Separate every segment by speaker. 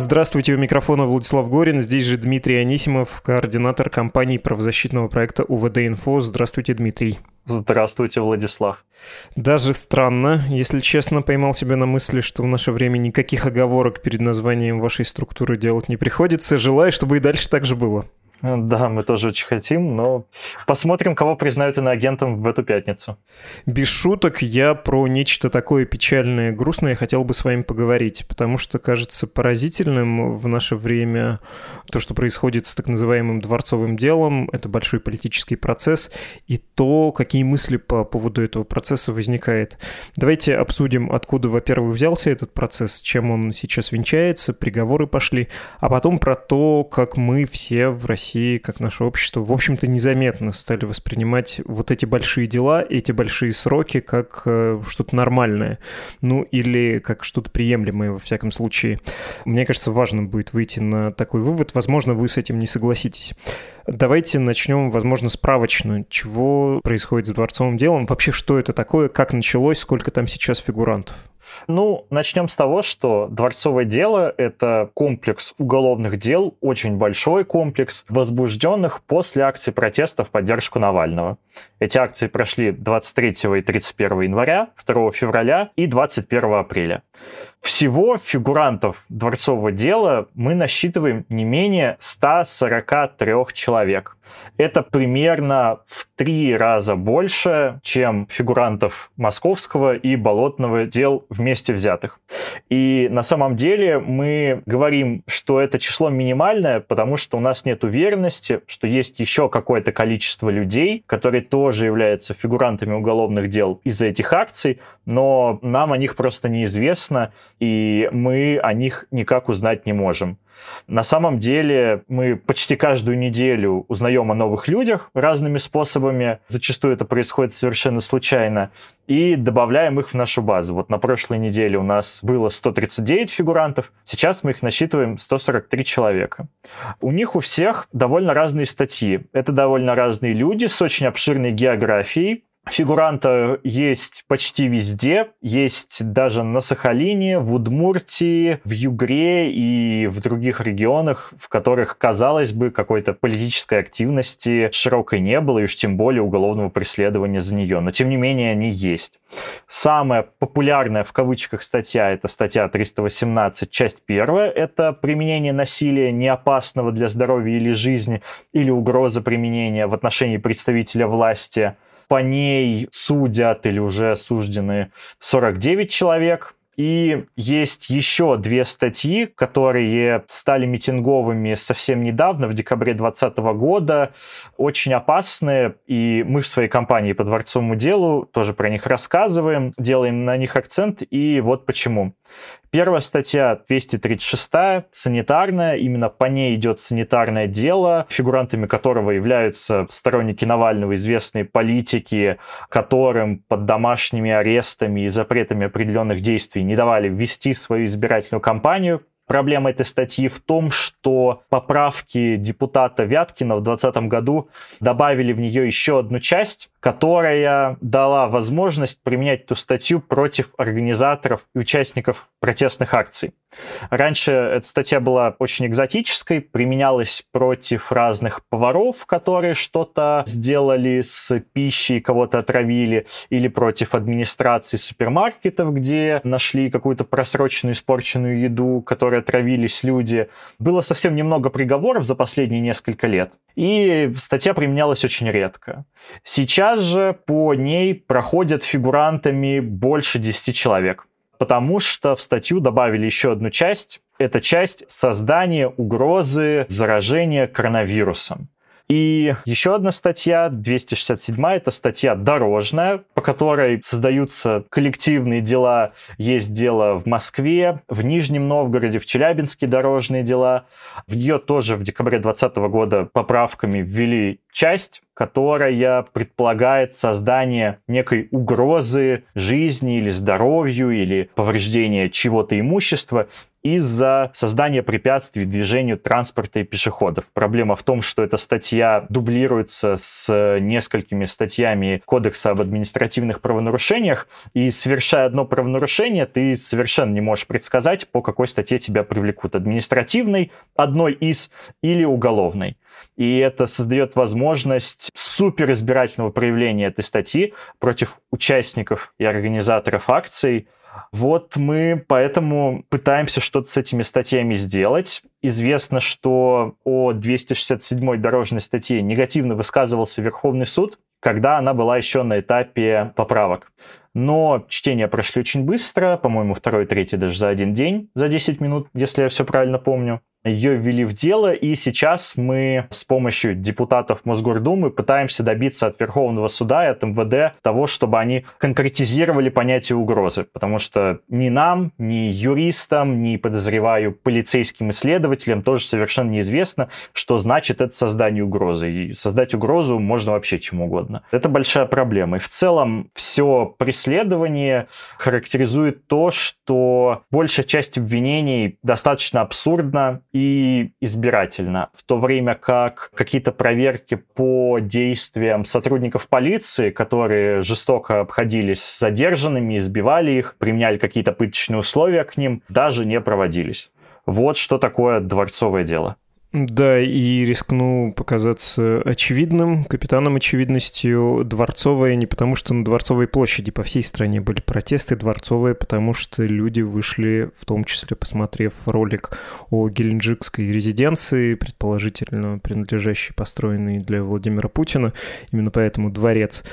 Speaker 1: Здравствуйте, у микрофона Владислав Горин, здесь же Дмитрий Анисимов, координатор компании правозащитного проекта УВД-Инфо. Здравствуйте, Дмитрий.
Speaker 2: Здравствуйте, Владислав.
Speaker 1: Даже странно, если честно, поймал себя на мысли, что в наше время никаких оговорок перед названием вашей структуры делать не приходится. Желаю, чтобы и дальше так же было.
Speaker 2: Да, мы тоже очень хотим, но посмотрим, кого признают иноагентом в эту пятницу.
Speaker 1: Без шуток, я про нечто такое печальное и грустное хотел бы с вами поговорить, потому что кажется поразительным в наше время то, что происходит с так называемым дворцовым делом, это большой политический процесс, и то, какие мысли по поводу этого процесса возникает. Давайте обсудим, откуда, во-первых, взялся этот процесс, чем он сейчас венчается, приговоры пошли, а потом про то, как мы все в России России, как наше общество, в общем-то, незаметно стали воспринимать вот эти большие дела, эти большие сроки как э, что-то нормальное, ну или как что-то приемлемое, во всяком случае. Мне кажется, важно будет выйти на такой вывод. Возможно, вы с этим не согласитесь. Давайте начнем, возможно, справочно. Чего происходит с дворцовым делом? Вообще, что это такое? Как началось? Сколько там сейчас фигурантов?
Speaker 2: Ну, начнем с того, что дворцовое дело – это комплекс уголовных дел, очень большой комплекс, возбужденных после акций протеста в поддержку Навального. Эти акции прошли 23 и 31 января, 2 февраля и 21 апреля. Всего фигурантов дворцового дела мы насчитываем не менее 143 человек. Это примерно в три раза больше, чем фигурантов московского и болотного дел вместе взятых. И на самом деле мы говорим, что это число минимальное, потому что у нас нет уверенности, что есть еще какое-то количество людей, которые тоже являются фигурантами уголовных дел из-за этих акций, но нам о них просто неизвестно, и мы о них никак узнать не можем. На самом деле мы почти каждую неделю узнаем о новых людях разными способами. Зачастую это происходит совершенно случайно. И добавляем их в нашу базу. Вот на прошлой неделе у нас было 139 фигурантов, сейчас мы их насчитываем 143 человека. У них у всех довольно разные статьи. Это довольно разные люди с очень обширной географией, Фигуранта есть почти везде, есть даже на Сахалине, в Удмуртии, в Югре и в других регионах, в которых, казалось бы, какой-то политической активности широкой не было, и уж тем более уголовного преследования за нее. Но, тем не менее, они есть. Самая популярная в кавычках статья – это статья 318, часть первая. Это применение насилия неопасного для здоровья или жизни или угроза применения в отношении представителя власти – по ней судят или уже осуждены 49 человек. И есть еще две статьи, которые стали митинговыми совсем недавно, в декабре 2020 года, очень опасные, и мы в своей компании по дворцовому делу тоже про них рассказываем, делаем на них акцент, и вот почему. Первая статья 236, санитарная, именно по ней идет санитарное дело, фигурантами которого являются сторонники Навального, известные политики, которым под домашними арестами и запретами определенных действий не давали ввести свою избирательную кампанию. Проблема этой статьи в том, что поправки депутата Вяткина в 2020 году добавили в нее еще одну часть, которая дала возможность применять эту статью против организаторов и участников протестных акций. Раньше эта статья была очень экзотической, применялась против разных поваров, которые что-то сделали с пищей, кого-то отравили, или против администрации супермаркетов, где нашли какую-то просроченную испорченную еду, которой отравились люди. Было совсем немного приговоров за последние несколько лет, и статья применялась очень редко. Сейчас же по ней проходят фигурантами больше 10 человек потому что в статью добавили еще одну часть. Это часть создания угрозы заражения коронавирусом. И еще одна статья, 267, это статья дорожная, по которой создаются коллективные дела. Есть дело в Москве, в Нижнем Новгороде, в Челябинске дорожные дела. В нее тоже в декабре 2020 года поправками ввели часть, которая предполагает создание некой угрозы жизни или здоровью или повреждения чего-то имущества из-за создания препятствий движению транспорта и пешеходов. Проблема в том, что эта статья дублируется с несколькими статьями Кодекса об административных правонарушениях, и совершая одно правонарушение, ты совершенно не можешь предсказать, по какой статье тебя привлекут. Административной, одной из, или уголовной. И это создает возможность суперизбирательного проявления этой статьи против участников и организаторов акций. Вот мы поэтому пытаемся что-то с этими статьями сделать. Известно, что о 267 дорожной статье негативно высказывался Верховный суд, когда она была еще на этапе поправок. Но чтения прошли очень быстро, по-моему, второй, третий даже за один день, за 10 минут, если я все правильно помню ее ввели в дело, и сейчас мы с помощью депутатов Мосгордумы пытаемся добиться от Верховного суда и от МВД того, чтобы они конкретизировали понятие угрозы, потому что ни нам, ни юристам, ни, подозреваю, полицейским исследователям тоже совершенно неизвестно, что значит это создание угрозы. И создать угрозу можно вообще чем угодно. Это большая проблема. И в целом все преследование характеризует то, что большая часть обвинений достаточно абсурдна и избирательно, в то время как какие-то проверки по действиям сотрудников полиции, которые жестоко обходились с задержанными, избивали их, применяли какие-то пыточные условия к ним, даже не проводились. Вот что такое дворцовое дело.
Speaker 1: Да, и рискну показаться очевидным, капитаном очевидностью, Дворцовая не потому, что на Дворцовой площади по всей стране были протесты, Дворцовая потому, что люди вышли, в том числе посмотрев ролик о геленджикской резиденции, предположительно принадлежащей, построенной для Владимира Путина, именно поэтому дворец.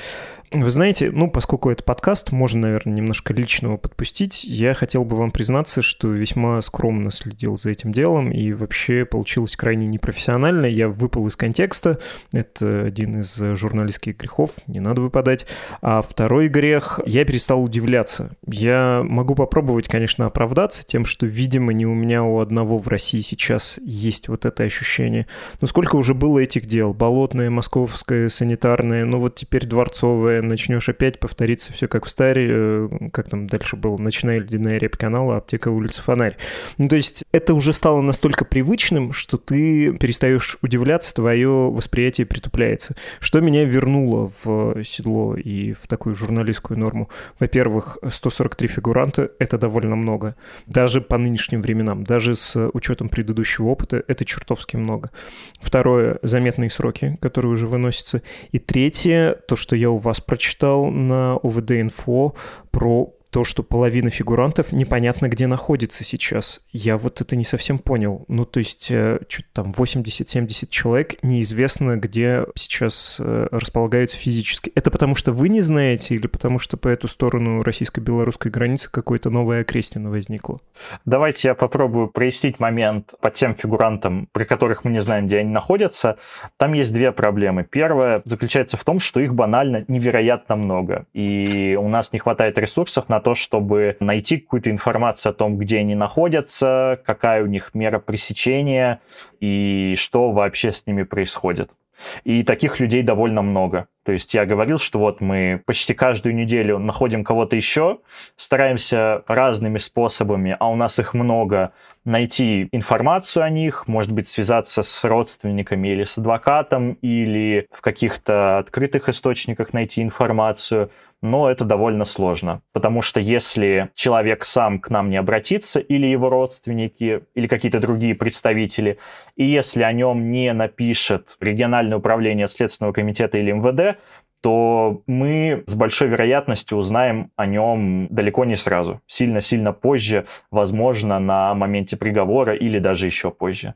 Speaker 1: Вы знаете, ну, поскольку это подкаст, можно, наверное, немножко личного подпустить. Я хотел бы вам признаться, что весьма скромно следил за этим делом, и вообще получилось крайне непрофессионально. Я выпал из контекста. Это один из журналистских грехов, не надо выпадать. А второй грех, я перестал удивляться. Я могу попробовать, конечно, оправдаться тем, что, видимо, не у меня, а у одного в России сейчас есть вот это ощущение. Но сколько уже было этих дел? Болотное, московское, санитарное, ну вот теперь дворцовое, начнешь опять повториться все как в старе, э, как там дальше было, ночная ледяная реп канала, аптека улица Фонарь. Ну, то есть это уже стало настолько привычным, что ты перестаешь удивляться, твое восприятие притупляется. Что меня вернуло в седло и в такую журналистскую норму? Во-первых, 143 фигуранта — это довольно много. Даже по нынешним временам, даже с учетом предыдущего опыта, это чертовски много. Второе — заметные сроки, которые уже выносятся. И третье, то, что я у вас прочитал на ОВД-инфо про то, что половина фигурантов непонятно где находится сейчас. Я вот это не совсем понял. Ну, то есть, э, что-то там 80-70 человек неизвестно, где сейчас э, располагаются физически. Это потому что вы не знаете или потому что по эту сторону российско-белорусской границы какое-то новое окрестино возникло?
Speaker 2: Давайте я попробую прояснить момент по тем фигурантам, при которых мы не знаем, где они находятся. Там есть две проблемы. Первая заключается в том, что их банально невероятно много. И у нас не хватает ресурсов на то, чтобы найти какую-то информацию о том, где они находятся, какая у них мера пресечения и что вообще с ними происходит. И таких людей довольно много. То есть я говорил, что вот мы почти каждую неделю находим кого-то еще, стараемся разными способами, а у нас их много, найти информацию о них, может быть, связаться с родственниками или с адвокатом, или в каких-то открытых источниках найти информацию но это довольно сложно, потому что если человек сам к нам не обратится, или его родственники, или какие-то другие представители, и если о нем не напишет региональное управление Следственного комитета или МВД, то мы с большой вероятностью узнаем о нем далеко не сразу. Сильно-сильно позже, возможно, на моменте приговора или даже еще позже.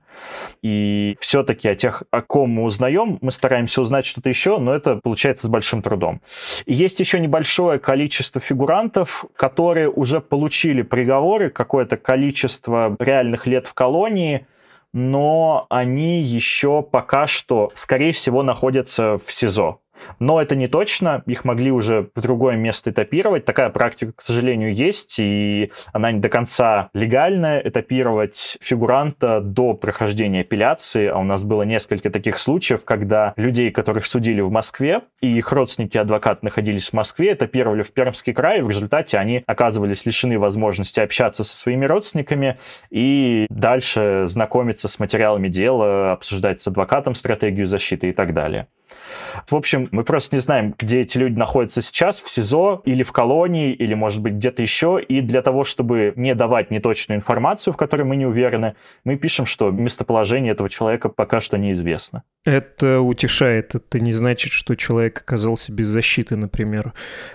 Speaker 2: И все-таки о тех, о ком мы узнаем, мы стараемся узнать что-то еще, но это получается с большим трудом. И есть еще небольшое количество фигурантов, которые уже получили приговоры, какое-то количество реальных лет в колонии, но они еще пока что, скорее всего, находятся в СИЗО. Но это не точно, их могли уже в другое место этапировать. Такая практика, к сожалению, есть, и она не до конца легальная, этапировать фигуранта до прохождения апелляции. А у нас было несколько таких случаев, когда людей, которых судили в Москве, и их родственники адвокат находились в Москве, этапировали в Пермский край, и в результате они оказывались лишены возможности общаться со своими родственниками и дальше знакомиться с материалами дела, обсуждать с адвокатом стратегию защиты и так далее. В общем, мы просто не знаем, где эти люди находятся сейчас, в СИЗО или в колонии, или, может быть, где-то еще. И для того, чтобы не давать неточную информацию, в которой мы не уверены, мы пишем, что местоположение этого человека пока что неизвестно.
Speaker 1: Это утешает. Это не значит, что человек оказался без защиты, например,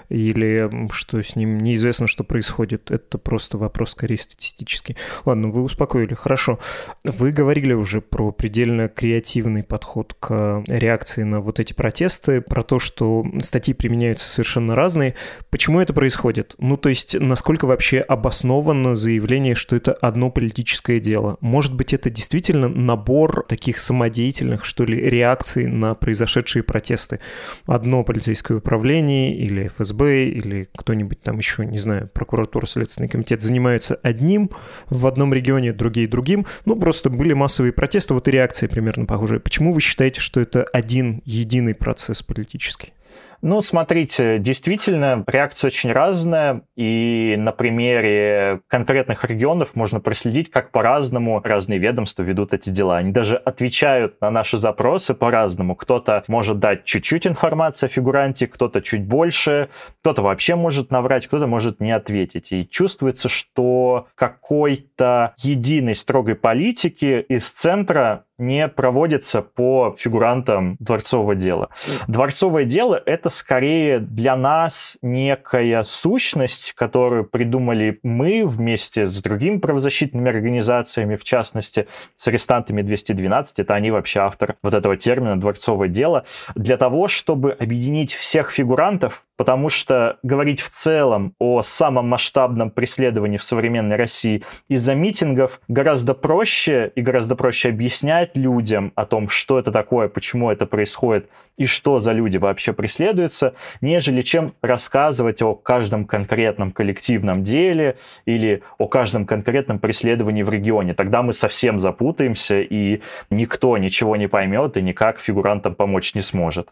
Speaker 1: или что с ним неизвестно, что происходит. Это просто вопрос скорее статистический. Ладно, вы успокоили. Хорошо. Вы говорили уже про предельно креативный подход к реакции на вот эти протесты, про то, что статьи применяются совершенно разные. Почему это происходит? Ну, то есть, насколько вообще обосновано заявление, что это одно политическое дело? Может быть, это действительно набор таких самодеятельных, что ли, реакций на произошедшие протесты? Одно полицейское управление или ФСБ или кто-нибудь там еще, не знаю, прокуратура, Следственный комитет занимаются одним в одном регионе, другие другим. Ну, просто были массовые протесты, вот и реакции примерно похожие. Почему вы считаете, что это один единый процесс политический?
Speaker 2: Ну, смотрите, действительно, реакция очень разная, и на примере конкретных регионов можно проследить, как по-разному разные ведомства ведут эти дела. Они даже отвечают на наши запросы по-разному. Кто-то может дать чуть-чуть информации о фигуранте, кто-то чуть больше, кто-то вообще может наврать, кто-то может не ответить. И чувствуется, что какой-то единой строгой политики из центра не проводится по фигурантам дворцового дела. Дворцовое дело — это скорее для нас некая сущность, которую придумали мы вместе с другими правозащитными организациями, в частности, с арестантами 212, это они вообще автор вот этого термина «дворцовое дело», для того, чтобы объединить всех фигурантов потому что говорить в целом о самом масштабном преследовании в современной России из-за митингов гораздо проще и гораздо проще объяснять людям о том, что это такое, почему это происходит и что за люди вообще преследуются, нежели чем рассказывать о каждом конкретном коллективном деле или о каждом конкретном преследовании в регионе. Тогда мы совсем запутаемся, и никто ничего не поймет и никак фигурантам помочь не сможет.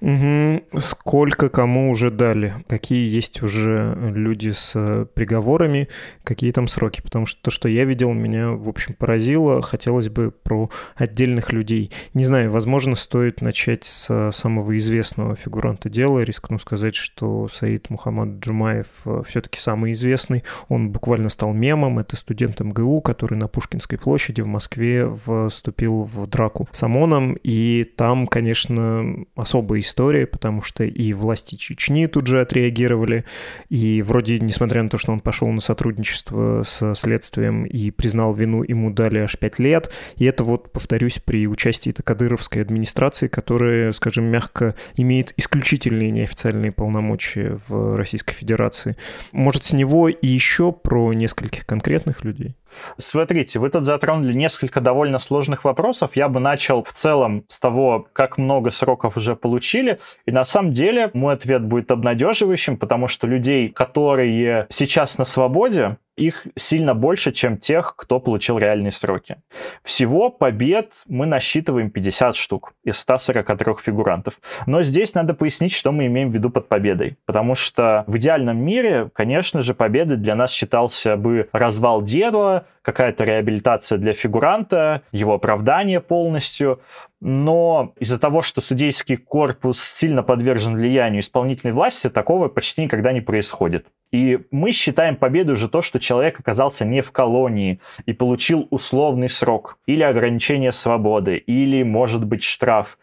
Speaker 1: Угу. Сколько кому уже дали? Какие есть уже люди с э, приговорами? Какие там сроки? Потому что то, что я видел, меня, в общем, поразило. Хотелось бы про отдельных людей. Не знаю, возможно, стоит начать с самого известного фигуранта дела. Рискну сказать, что Саид Мухаммад Джумаев э, все-таки самый известный. Он буквально стал мемом. Это студент МГУ, который на Пушкинской площади в Москве вступил в драку с ОМОНом. И там, конечно, особая история, потому что и власти Чечни тут же отреагировали, и вроде, несмотря на то, что он пошел на сотрудничество с следствием и признал вину, ему дали аж пять лет, и это вот, повторюсь, при участии кадыровской администрации, которая, скажем мягко, имеет исключительные неофициальные полномочия в Российской Федерации. Может, с него и еще про нескольких конкретных людей?
Speaker 2: Смотрите, вы тут затронули несколько довольно сложных вопросов. Я бы начал в целом с того, как много сроков уже получили. И на самом деле мой ответ будет обнадеживающим, потому что людей, которые сейчас на свободе, их сильно больше, чем тех, кто получил реальные сроки. Всего побед мы насчитываем 50 штук из 143 фигурантов. Но здесь надо пояснить, что мы имеем в виду под победой. Потому что в идеальном мире, конечно же, победой для нас считался бы развал дела, какая-то реабилитация для фигуранта, его оправдание полностью но из-за того, что судейский корпус сильно подвержен влиянию исполнительной власти, такого почти никогда не происходит. И мы считаем победой уже то, что человек оказался не в колонии и получил условный срок, или ограничение свободы, или, может быть, штраф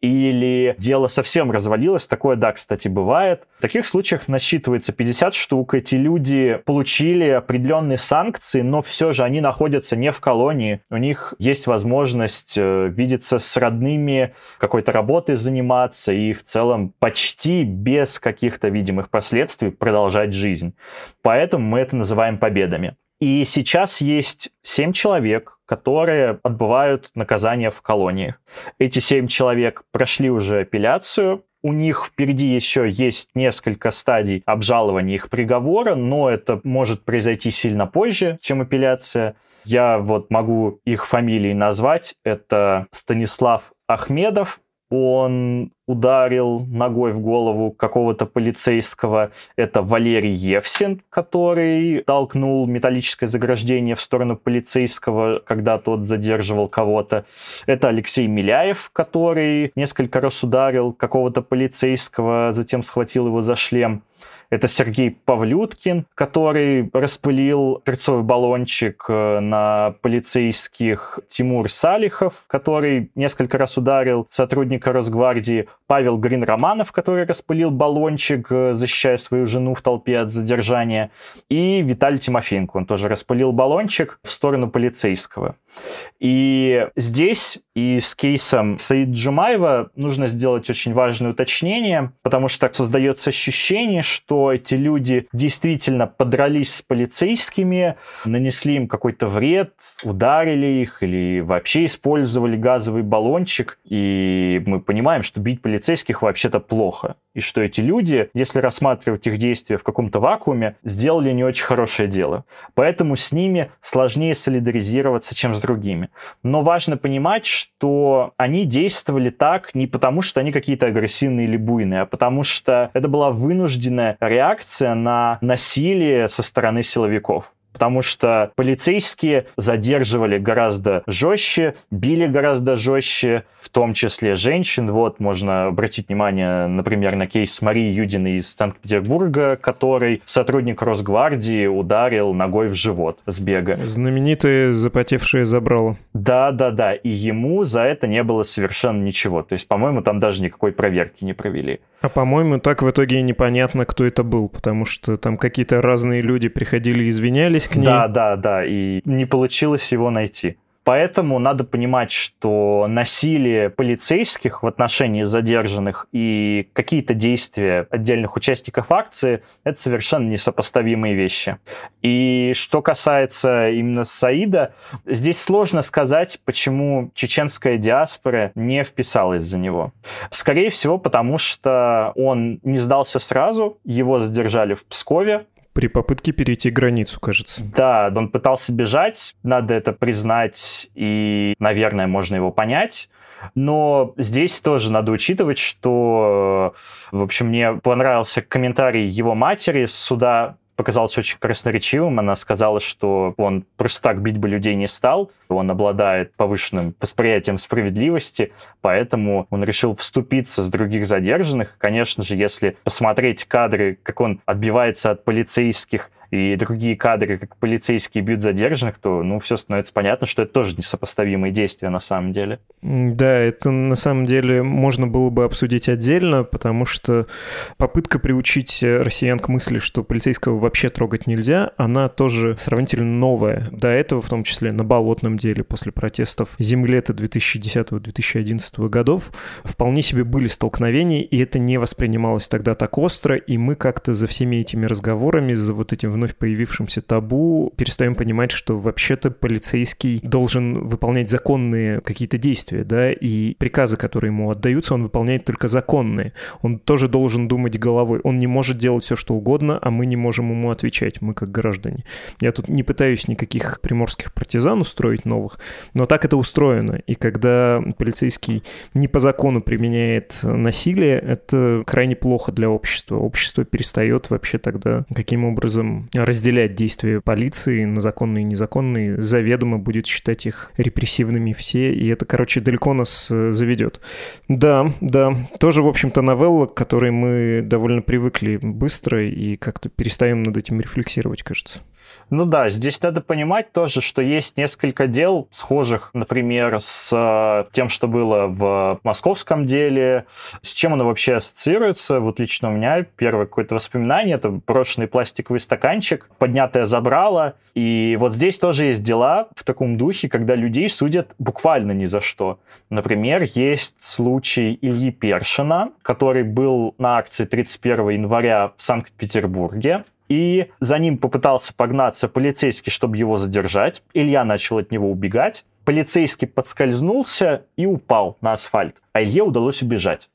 Speaker 2: или дело совсем развалилось, такое, да, кстати, бывает. В таких случаях насчитывается 50 штук, эти люди получили определенные санкции, но все же они находятся не в колонии, у них есть возможность э, видеться с родными, какой-то работой заниматься и в целом почти без каких-то видимых последствий продолжать жизнь. Поэтому мы это называем победами. И сейчас есть 7 человек, которые отбывают наказание в колониях. Эти семь человек прошли уже апелляцию, у них впереди еще есть несколько стадий обжалования их приговора, но это может произойти сильно позже, чем апелляция. Я вот могу их фамилии назвать. Это Станислав Ахмедов, он ударил ногой в голову какого-то полицейского. Это Валерий Евсин, который толкнул металлическое заграждение в сторону полицейского, когда тот задерживал кого-то. Это Алексей Миляев, который несколько раз ударил какого-то полицейского, затем схватил его за шлем. Это Сергей Павлюткин, который распылил перцовый баллончик э, на полицейских Тимур Салихов, который несколько раз ударил сотрудника Росгвардии, Павел Грин-Романов, который распылил баллончик, э, защищая свою жену в толпе от задержания, и Виталий Тимофеенко, он тоже распылил баллончик в сторону полицейского. И здесь и с кейсом Саид Джумаева нужно сделать очень важное уточнение, потому что создается ощущение, что эти люди действительно подрались с полицейскими, нанесли им какой-то вред, ударили их или вообще использовали газовый баллончик. И мы понимаем, что бить полицейских вообще-то плохо. И что эти люди, если рассматривать их действия в каком-то вакууме, сделали не очень хорошее дело. Поэтому с ними сложнее солидаризироваться, чем с другими. Но важно понимать, что они действовали так не потому, что они какие-то агрессивные или буйные, а потому что это была вынужденная реакция на насилие со стороны силовиков потому что полицейские задерживали гораздо жестче, били гораздо жестче, в том числе женщин. Вот можно обратить внимание, например, на кейс Марии Юдиной из Санкт-Петербурга, который сотрудник Росгвардии ударил ногой в живот с бега.
Speaker 1: Знаменитые запотевшие забрало.
Speaker 2: Да, да, да. И ему за это не было совершенно ничего. То есть, по-моему, там даже никакой проверки не провели.
Speaker 1: А по-моему, так в итоге непонятно, кто это был, потому что там какие-то разные люди приходили и извинялись к ней.
Speaker 2: Да, да, да, и не получилось его найти. Поэтому надо понимать, что насилие полицейских в отношении задержанных и какие-то действия отдельных участников акции – это совершенно несопоставимые вещи. И что касается именно Саида, здесь сложно сказать, почему чеченская диаспора не вписалась за него. Скорее всего, потому что он не сдался сразу, его задержали в Пскове,
Speaker 1: при попытке перейти границу, кажется.
Speaker 2: Да, он пытался бежать, надо это признать, и, наверное, можно его понять. Но здесь тоже надо учитывать, что, в общем, мне понравился комментарий его матери с суда показался очень красноречивым. Она сказала, что он просто так бить бы людей не стал. Он обладает повышенным восприятием справедливости, поэтому он решил вступиться с других задержанных. Конечно же, если посмотреть кадры, как он отбивается от полицейских, и другие кадры, как полицейские бьют задержанных, то, ну, все становится понятно, что это тоже несопоставимые действия на самом деле.
Speaker 1: Да, это на самом деле можно было бы обсудить отдельно, потому что попытка приучить россиян к мысли, что полицейского вообще трогать нельзя, она тоже сравнительно новая. До этого, в том числе на болотном деле, после протестов землета 2010-2011 годов, вполне себе были столкновения, и это не воспринималось тогда так остро, и мы как-то за всеми этими разговорами, за вот этим вновь появившемся табу перестаем понимать, что вообще-то полицейский должен выполнять законные какие-то действия, да, и приказы, которые ему отдаются, он выполняет только законные. Он тоже должен думать головой. Он не может делать все, что угодно, а мы не можем ему отвечать, мы как граждане. Я тут не пытаюсь никаких приморских партизан устроить новых, но так это устроено. И когда полицейский не по закону применяет насилие, это крайне плохо для общества. Общество перестает вообще тогда каким образом разделять действия полиции на законные и незаконные, заведомо будет считать их репрессивными все, и это, короче, далеко нас э, заведет. Да, да, тоже, в общем-то, новелла, к которой мы довольно привыкли быстро и как-то перестаем над этим рефлексировать, кажется.
Speaker 2: Ну да, здесь надо понимать тоже, что есть несколько дел схожих, например, с э, тем, что было в московском деле, с чем оно вообще ассоциируется. Вот лично у меня первое какое-то воспоминание, это брошенный пластиковый стаканчик, поднятое забрало. И вот здесь тоже есть дела в таком духе, когда людей судят буквально ни за что. Например, есть случай Ильи Першина, который был на акции 31 января в Санкт-Петербурге и за ним попытался погнаться полицейский, чтобы его задержать. Илья начал от него убегать. Полицейский подскользнулся и упал на асфальт, а Илье удалось убежать.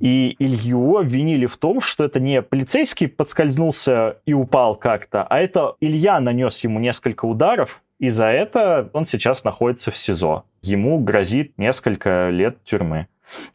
Speaker 2: И Илью обвинили в том, что это не полицейский подскользнулся и упал как-то, а это Илья нанес ему несколько ударов, и за это он сейчас находится в СИЗО. Ему грозит несколько лет тюрьмы.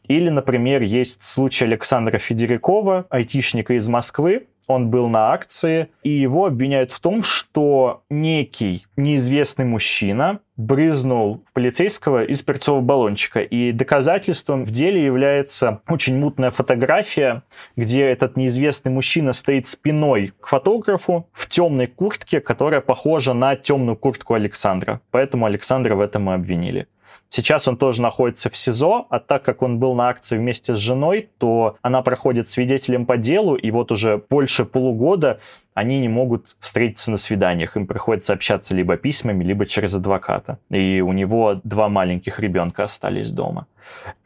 Speaker 2: Или, например, есть случай Александра Федерикова, айтишника из Москвы, он был на акции, и его обвиняют в том, что некий неизвестный мужчина брызнул в полицейского из перцового баллончика. И доказательством в деле является очень мутная фотография, где этот неизвестный мужчина стоит спиной к фотографу в темной куртке, которая похожа на темную куртку Александра. Поэтому Александра в этом и обвинили. Сейчас он тоже находится в СИЗО, а так как он был на акции вместе с женой, то она проходит свидетелем по делу, и вот уже больше полугода они не могут встретиться на свиданиях. Им приходится общаться либо письмами, либо через адвоката. И у него два маленьких ребенка остались дома.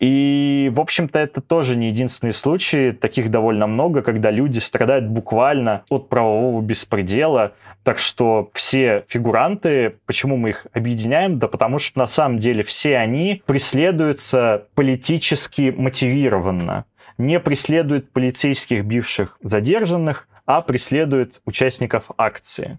Speaker 2: И, в общем-то, это тоже не единственный случай, таких довольно много, когда люди страдают буквально от правового беспредела. Так что все фигуранты, почему мы их объединяем? Да потому что на самом деле все они преследуются политически мотивированно. Не преследуют полицейских бивших задержанных, а преследуют участников акции.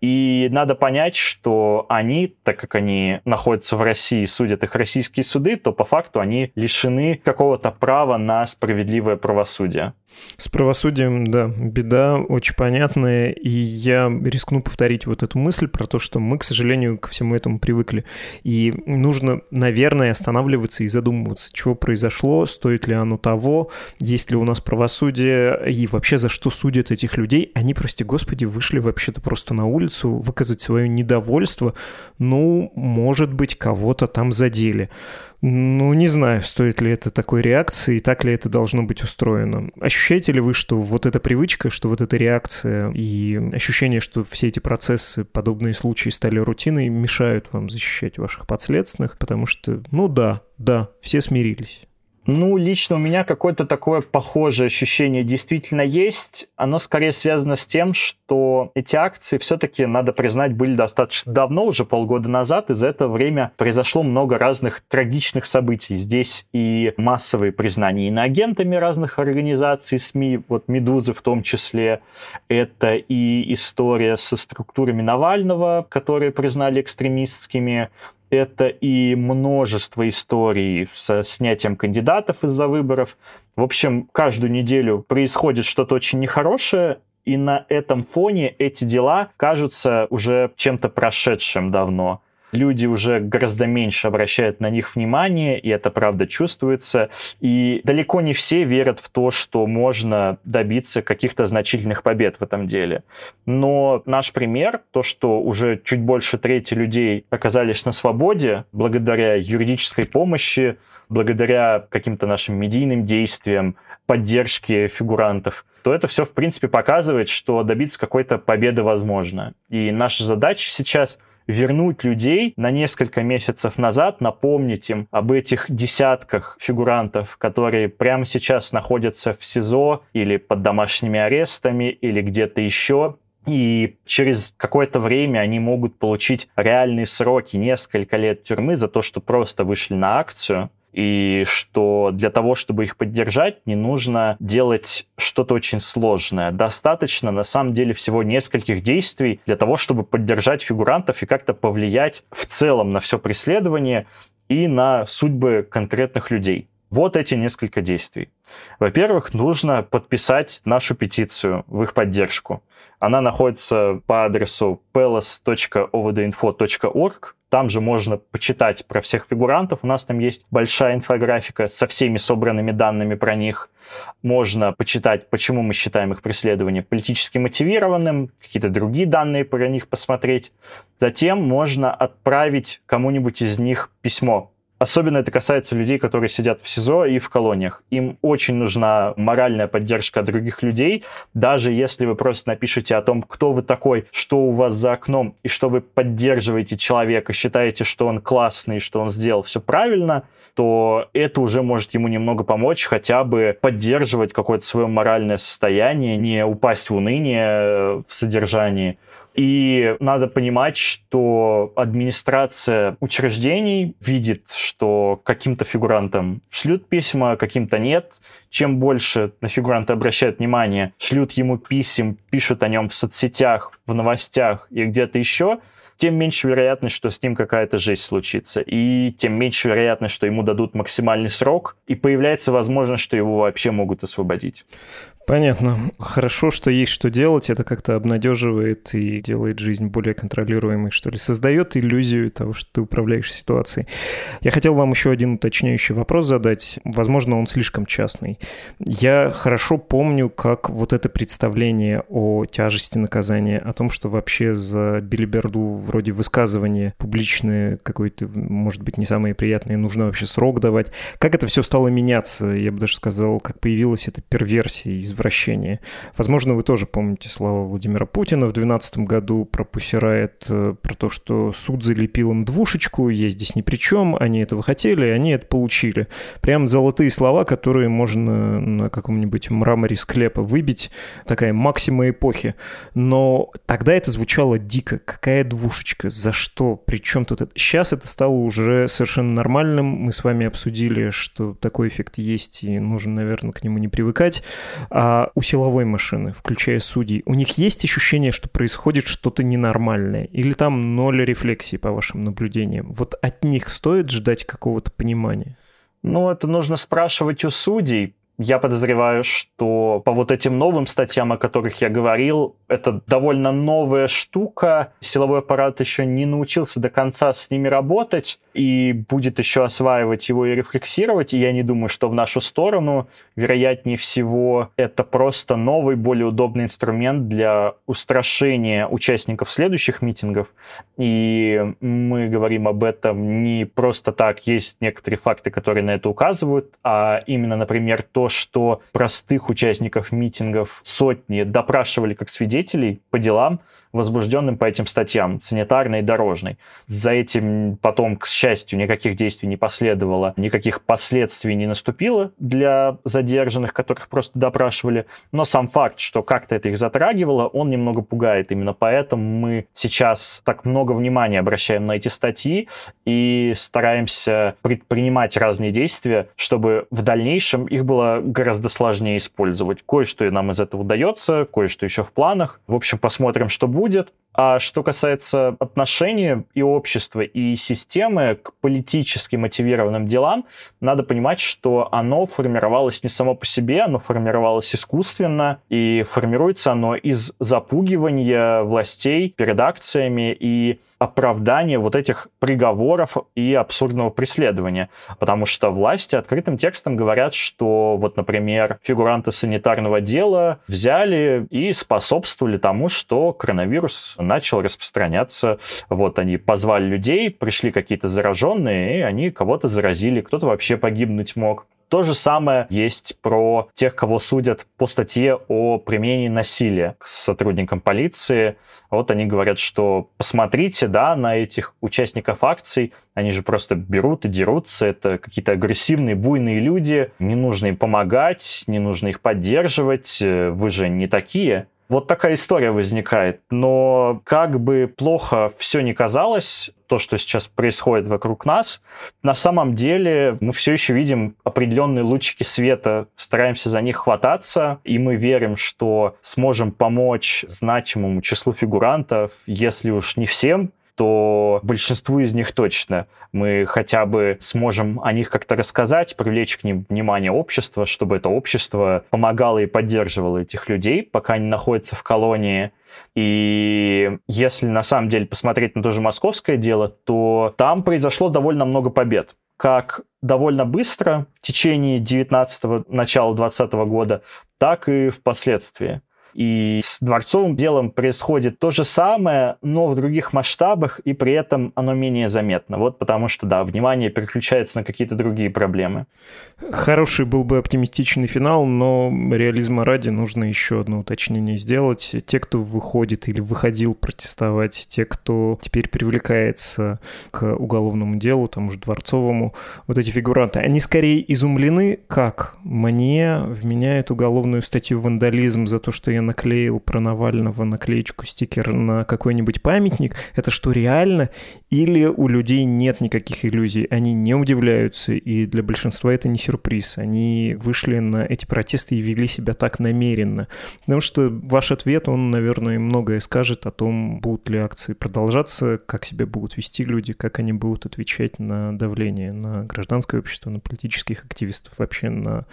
Speaker 2: И надо понять, что они, так как они находятся в России, судят их российские суды, то по факту они лишены какого-то права на справедливое правосудие.
Speaker 1: С правосудием, да, беда очень понятная, и я рискну повторить вот эту мысль про то, что мы, к сожалению, ко всему этому привыкли. И нужно, наверное, останавливаться и задумываться, чего произошло, стоит ли оно того, есть ли у нас правосудие, и вообще за что судят этих людей. Они, прости господи, вышли вообще-то просто на улицу выказать свое недовольство, ну, может быть, кого-то там задели. Ну, не знаю, стоит ли это такой реакции, и так ли это должно быть устроено. Ощущаете ли вы, что вот эта привычка, что вот эта реакция и ощущение, что все эти процессы, подобные случаи стали рутиной, мешают вам защищать ваших подследственных? Потому что, ну да, да, все смирились.
Speaker 2: Ну, лично у меня какое-то такое похожее ощущение действительно есть. Оно скорее связано с тем, что эти акции все-таки, надо признать, были достаточно давно, уже полгода назад, и за это время произошло много разных трагичных событий. Здесь и массовые признания иноагентами разных организаций, СМИ, вот «Медузы» в том числе. Это и история со структурами Навального, которые признали экстремистскими это и множество историй со снятием кандидатов из-за выборов. В общем, каждую неделю происходит что-то очень нехорошее, и на этом фоне эти дела кажутся уже чем-то прошедшим давно люди уже гораздо меньше обращают на них внимание, и это правда чувствуется. И далеко не все верят в то, что можно добиться каких-то значительных побед в этом деле. Но наш пример, то, что уже чуть больше трети людей оказались на свободе благодаря юридической помощи, благодаря каким-то нашим медийным действиям, поддержке фигурантов, то это все, в принципе, показывает, что добиться какой-то победы возможно. И наша задача сейчас — вернуть людей на несколько месяцев назад, напомнить им об этих десятках фигурантов, которые прямо сейчас находятся в СИЗО или под домашними арестами или где-то еще, и через какое-то время они могут получить реальные сроки, несколько лет тюрьмы за то, что просто вышли на акцию и что для того, чтобы их поддержать, не нужно делать что-то очень сложное. Достаточно, на самом деле, всего нескольких действий для того, чтобы поддержать фигурантов и как-то повлиять в целом на все преследование и на судьбы конкретных людей. Вот эти несколько действий. Во-первых, нужно подписать нашу петицию в их поддержку. Она находится по адресу pelas.ovdinfo.org. Там же можно почитать про всех фигурантов. У нас там есть большая инфографика со всеми собранными данными про них. Можно почитать, почему мы считаем их преследование политически мотивированным, какие-то другие данные про них посмотреть. Затем можно отправить кому-нибудь из них письмо Особенно это касается людей, которые сидят в СИЗО и в колониях. Им очень нужна моральная поддержка других людей, даже если вы просто напишете о том, кто вы такой, что у вас за окном, и что вы поддерживаете человека, считаете, что он классный, что он сделал все правильно, то это уже может ему немного помочь, хотя бы поддерживать какое-то свое моральное состояние, не упасть в уныние в содержании, и надо понимать, что администрация учреждений видит, что каким-то фигурантам шлют письма, каким-то нет. Чем больше на фигуранта обращают внимание, шлют ему писем, пишут о нем в соцсетях, в новостях и где-то еще, тем меньше вероятность, что с ним какая-то жесть случится. И тем меньше вероятность, что ему дадут максимальный срок, и появляется возможность, что его вообще могут освободить.
Speaker 1: Понятно. Хорошо, что есть что делать. Это как-то обнадеживает и делает жизнь более контролируемой, что ли. Создает иллюзию того, что ты управляешь ситуацией. Я хотел вам еще один уточняющий вопрос задать. Возможно, он слишком частный. Я хорошо помню, как вот это представление о тяжести наказания, о том, что вообще за билиберду вроде высказывания публичные какой-то, может быть, не самые приятные, нужно вообще срок давать. Как это все стало меняться? Я бы даже сказал, как появилась эта перверсия из извращение. Возможно, вы тоже помните слова Владимира Путина в 2012 году про Пусирает, э, про то, что суд залепил им двушечку, я здесь ни при чем, они этого хотели, они это получили. Прям золотые слова, которые можно на каком-нибудь мраморе склепа выбить, такая максима эпохи. Но тогда это звучало дико. Какая двушечка? За что? При чем тут это? Сейчас это стало уже совершенно нормальным. Мы с вами обсудили, что такой эффект есть, и нужно, наверное, к нему не привыкать. А а у силовой машины, включая судей, у них есть ощущение, что происходит что-то ненормальное? Или там ноль рефлексии, по вашим наблюдениям? Вот от них стоит ждать какого-то понимания?
Speaker 2: Ну, это нужно спрашивать у судей, я подозреваю, что по вот этим новым статьям, о которых я говорил, это довольно новая штука. Силовой аппарат еще не научился до конца с ними работать и будет еще осваивать его и рефлексировать. И я не думаю, что в нашу сторону. Вероятнее всего, это просто новый, более удобный инструмент для устрашения участников следующих митингов. И мы говорим об этом не просто так. Есть некоторые факты, которые на это указывают, а именно, например, то, что простых участников митингов сотни допрашивали как свидетелей по делам, возбужденным по этим статьям, санитарной и дорожной. За этим потом, к счастью, никаких действий не последовало, никаких последствий не наступило для задержанных, которых просто допрашивали. Но сам факт, что как-то это их затрагивало, он немного пугает. Именно поэтому мы сейчас так много внимания обращаем на эти статьи и стараемся предпринимать разные действия, чтобы в дальнейшем их было гораздо сложнее использовать. Кое-что нам из этого удается, кое-что еще в планах. В общем, посмотрим, что будет. А что касается отношения и общества, и системы к политически мотивированным делам, надо понимать, что оно формировалось не само по себе, оно формировалось искусственно, и формируется оно из запугивания властей перед акциями и оправдания вот этих приговоров и абсурдного преследования. Потому что власти открытым текстом говорят, что вот, например, фигуранты санитарного дела взяли и способствовали тому, что коронавирус начал распространяться. Вот они позвали людей, пришли какие-то зараженные, и они кого-то заразили, кто-то вообще погибнуть мог. То же самое есть про тех, кого судят по статье о применении насилия к сотрудникам полиции. Вот они говорят, что посмотрите, да, на этих участников акций, они же просто берут и дерутся, это какие-то агрессивные, буйные люди, не нужно им помогать, не нужно их поддерживать, вы же не такие. Вот такая история возникает. Но как бы плохо все не казалось, то, что сейчас происходит вокруг нас, на самом деле мы все еще видим определенные лучики света, стараемся за них хвататься, и мы верим, что сможем помочь значимому числу фигурантов, если уж не всем, то большинству из них точно мы хотя бы сможем о них как-то рассказать, привлечь к ним внимание общества, чтобы это общество помогало и поддерживало этих людей, пока они находятся в колонии. И если на самом деле посмотреть на то же московское дело, то там произошло довольно много побед как довольно быстро в течение 19-го, начала 20 года, так и впоследствии. И с дворцовым делом происходит то же самое, но в других масштабах, и при этом оно менее заметно. Вот потому что, да, внимание переключается на какие-то другие проблемы.
Speaker 1: Хороший был бы оптимистичный финал, но реализма ради нужно еще одно уточнение сделать. Те, кто выходит или выходил протестовать, те, кто теперь привлекается к уголовному делу, тому же дворцовому, вот эти фигуранты, они скорее изумлены, как мне вменяют уголовную статью вандализм за то, что я наклеил про Навального наклеечку, стикер на какой-нибудь памятник, это что, реально? Или у людей нет никаких иллюзий, они не удивляются, и для большинства это не сюрприз. Они вышли на эти протесты и вели себя так намеренно. Потому что ваш ответ, он, наверное, многое скажет о том, будут ли акции продолжаться, как себя будут вести люди, как они будут отвечать на давление на гражданское общество, на политических активистов, вообще на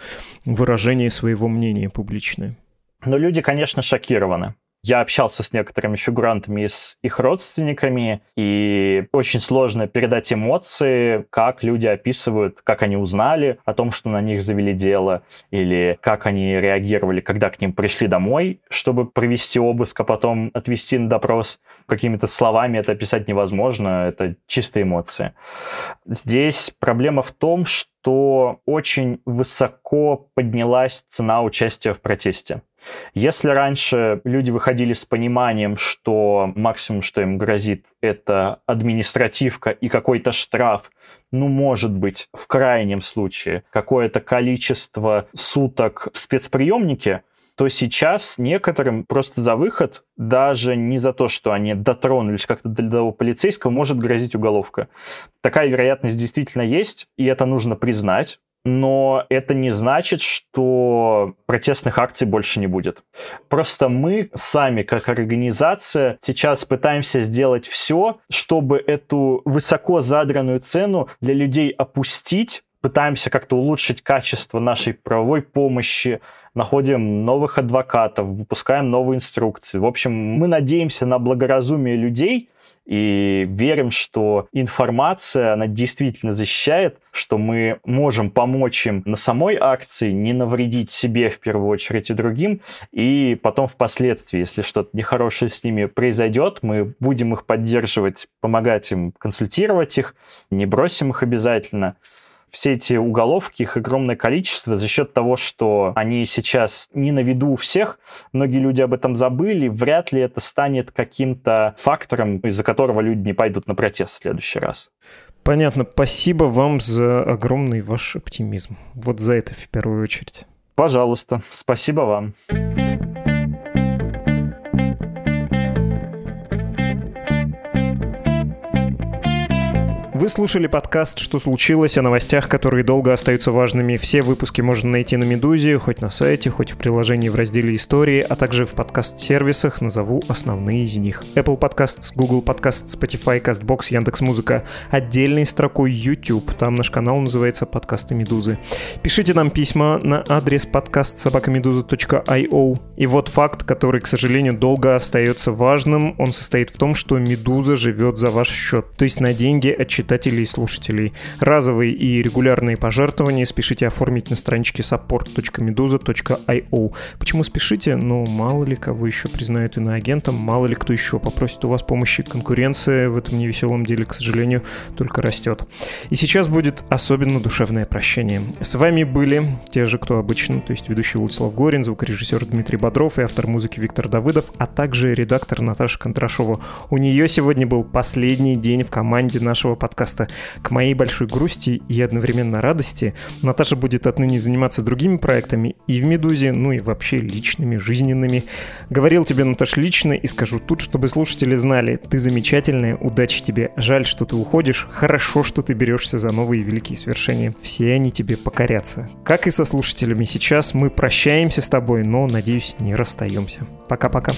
Speaker 1: выражение своего мнения публичное.
Speaker 2: Но люди, конечно, шокированы. Я общался с некоторыми фигурантами и с их родственниками, и очень сложно передать эмоции, как люди описывают, как они узнали о том, что на них завели дело, или как они реагировали, когда к ним пришли домой, чтобы провести обыск, а потом отвести на допрос. Какими-то словами это описать невозможно, это чистые эмоции. Здесь проблема в том, что очень высоко поднялась цена участия в протесте. Если раньше люди выходили с пониманием, что максимум, что им грозит, это административка и какой-то штраф, ну, может быть, в крайнем случае, какое-то количество суток в спецприемнике, то сейчас некоторым просто за выход, даже не за то, что они дотронулись как-то до того полицейского, может грозить уголовка. Такая вероятность действительно есть, и это нужно признать но это не значит, что протестных акций больше не будет. Просто мы сами, как организация, сейчас пытаемся сделать все, чтобы эту высоко задранную цену для людей опустить, пытаемся как-то улучшить качество нашей правовой помощи, находим новых адвокатов, выпускаем новые инструкции. В общем, мы надеемся на благоразумие людей, и верим, что информация, она действительно защищает, что мы можем помочь им на самой акции, не навредить себе в первую очередь и другим, и потом впоследствии, если что-то нехорошее с ними произойдет, мы будем их поддерживать, помогать им, консультировать их, не бросим их обязательно все эти уголовки, их огромное количество за счет того, что они сейчас не на виду у всех, многие люди об этом забыли, вряд ли это станет каким-то фактором, из-за которого люди не пойдут на протест в следующий раз.
Speaker 1: Понятно. Спасибо вам за огромный ваш оптимизм. Вот за это в первую очередь.
Speaker 2: Пожалуйста. Спасибо вам.
Speaker 1: Вы слушали подкаст «Что случилось?» о новостях, которые долго остаются важными. Все выпуски можно найти на «Медузе», хоть на сайте, хоть в приложении в разделе «Истории», а также в подкаст-сервисах. Назову основные из них. Apple Podcasts, Google Podcasts, Spotify, CastBox, Яндекс.Музыка. Отдельной строкой YouTube. Там наш канал называется «Подкасты Медузы». Пишите нам письма на адрес подкаст собакамедуза.io. И вот факт, который, к сожалению, долго остается важным. Он состоит в том, что «Медуза» живет за ваш счет. То есть на деньги от читателей и слушателей. Разовые и регулярные пожертвования спешите оформить на страничке support.meduza.io. Почему спешите? Ну, мало ли кого еще признают иноагентом, мало ли кто еще попросит у вас помощи. Конкуренция в этом невеселом деле, к сожалению, только растет. И сейчас будет особенно душевное прощение. С вами были те же, кто обычно, то есть ведущий Владислав Горин, звукорежиссер Дмитрий Бодров и автор музыки Виктор Давыдов, а также редактор Наташа Кондрашова. У нее сегодня был последний день в команде нашего подкаста подкаста. К моей большой грусти и одновременно радости Наташа будет отныне заниматься другими проектами и в «Медузе», ну и вообще личными, жизненными. Говорил тебе, Наташ, лично и скажу тут, чтобы слушатели знали, ты замечательная, удачи тебе, жаль, что ты уходишь, хорошо, что ты берешься за новые великие свершения. Все они тебе покорятся. Как и со слушателями сейчас, мы прощаемся с тобой, но, надеюсь, не расстаемся. Пока-пока.